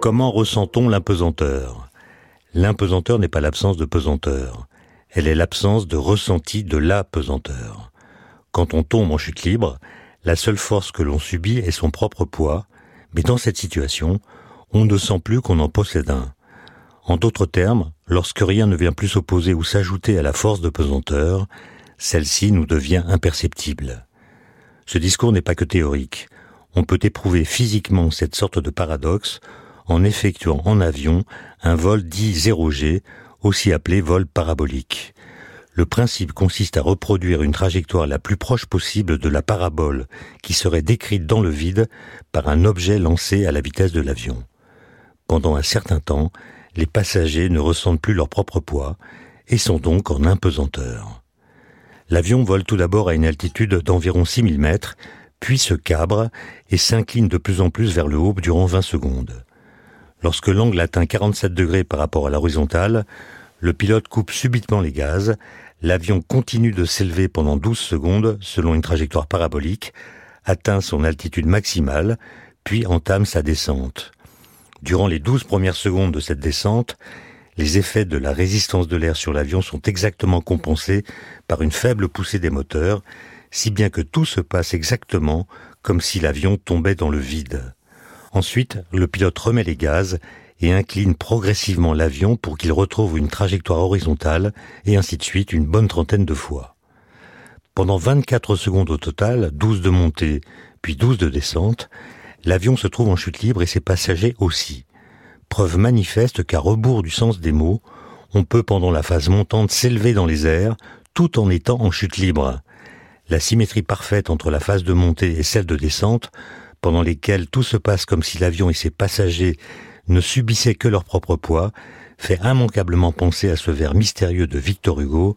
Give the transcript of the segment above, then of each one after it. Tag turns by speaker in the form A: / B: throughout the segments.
A: Comment ressent-on l'impesanteur? L'impesanteur n'est pas l'absence de pesanteur, elle est l'absence de ressenti de la pesanteur. Quand on tombe en chute libre, la seule force que l'on subit est son propre poids, mais dans cette situation, on ne sent plus qu'on en possède un. En d'autres termes, lorsque rien ne vient plus s'opposer ou s'ajouter à la force de pesanteur, celle-ci nous devient imperceptible. Ce discours n'est pas que théorique. On peut éprouver physiquement cette sorte de paradoxe en effectuant en avion un vol dit 0G, aussi appelé vol parabolique. Le principe consiste à reproduire une trajectoire la plus proche possible de la parabole qui serait décrite dans le vide par un objet lancé à la vitesse de l'avion. Pendant un certain temps, les passagers ne ressentent plus leur propre poids et sont donc en impesanteur. L'avion vole tout d'abord à une altitude d'environ 6000 mètres, puis se cabre et s'incline de plus en plus vers le haut durant 20 secondes. Lorsque l'angle atteint 47 degrés par rapport à l'horizontale, le pilote coupe subitement les gaz, l'avion continue de s'élever pendant 12 secondes selon une trajectoire parabolique, atteint son altitude maximale, puis entame sa descente. Durant les douze premières secondes de cette descente, les effets de la résistance de l'air sur l'avion sont exactement compensés par une faible poussée des moteurs, si bien que tout se passe exactement comme si l'avion tombait dans le vide. Ensuite, le pilote remet les gaz et incline progressivement l'avion pour qu'il retrouve une trajectoire horizontale et ainsi de suite une bonne trentaine de fois. Pendant 24 secondes au total, 12 de montée puis 12 de descente, l'avion se trouve en chute libre et ses passagers aussi. Preuve manifeste qu'à rebours du sens des mots, on peut pendant la phase montante s'élever dans les airs tout en étant en chute libre. La symétrie parfaite entre la phase de montée et celle de descente, pendant lesquelles tout se passe comme si l'avion et ses passagers ne subissaient que leur propre poids, fait immanquablement penser à ce vers mystérieux de Victor Hugo,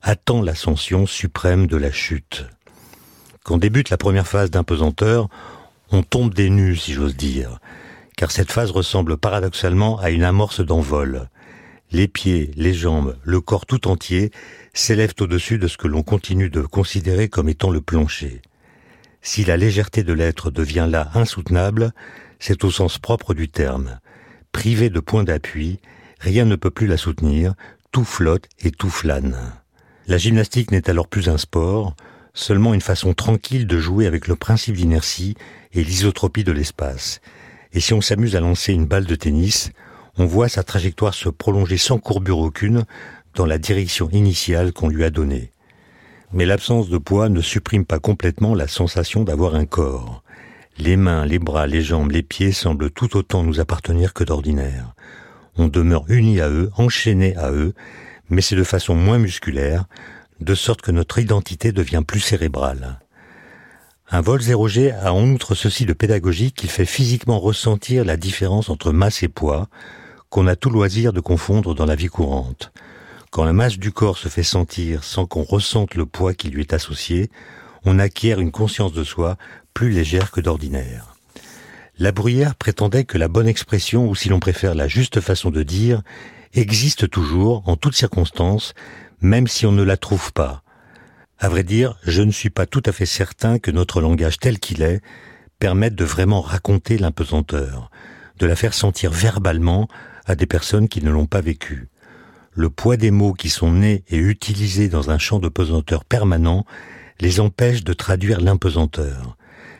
A: attend l'ascension suprême de la chute. Quand débute la première phase d'impesanteur, on tombe des nues, si j'ose dire, car cette phase ressemble paradoxalement à une amorce d'envol. Les pieds, les jambes, le corps tout entier s'élèvent au-dessus de ce que l'on continue de considérer comme étant le plancher. Si la légèreté de l'être devient là insoutenable, c'est au sens propre du terme. Privée de point d'appui, rien ne peut plus la soutenir, tout flotte et tout flâne. La gymnastique n'est alors plus un sport, seulement une façon tranquille de jouer avec le principe d'inertie et l'isotropie de l'espace. Et si on s'amuse à lancer une balle de tennis, on voit sa trajectoire se prolonger sans courbure aucune dans la direction initiale qu'on lui a donnée. Mais l'absence de poids ne supprime pas complètement la sensation d'avoir un corps. Les mains, les bras, les jambes, les pieds semblent tout autant nous appartenir que d'ordinaire. On demeure unis à eux, enchaînés à eux, mais c'est de façon moins musculaire, de sorte que notre identité devient plus cérébrale. Un vol 0G a en outre ceci de pédagogique qu'il fait physiquement ressentir la différence entre masse et poids, qu'on a tout loisir de confondre dans la vie courante. Quand la masse du corps se fait sentir sans qu'on ressente le poids qui lui est associé, on acquiert une conscience de soi plus légère que d'ordinaire. La Bruyère prétendait que la bonne expression, ou si l'on préfère la juste façon de dire, existe toujours, en toutes circonstances, même si on ne la trouve pas. À vrai dire, je ne suis pas tout à fait certain que notre langage tel qu'il est permette de vraiment raconter l'impesanteur, de la faire sentir verbalement à des personnes qui ne l'ont pas vécu. Le poids des mots qui sont nés et utilisés dans un champ de pesanteur permanent les empêche de traduire l'impesanteur.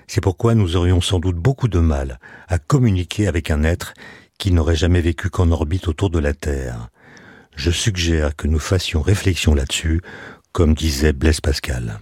A: C'est pourquoi nous aurions sans doute beaucoup de mal à communiquer avec un être qui n'aurait jamais vécu qu'en orbite autour de la Terre. Je suggère que nous fassions réflexion là-dessus, comme disait Blaise Pascal.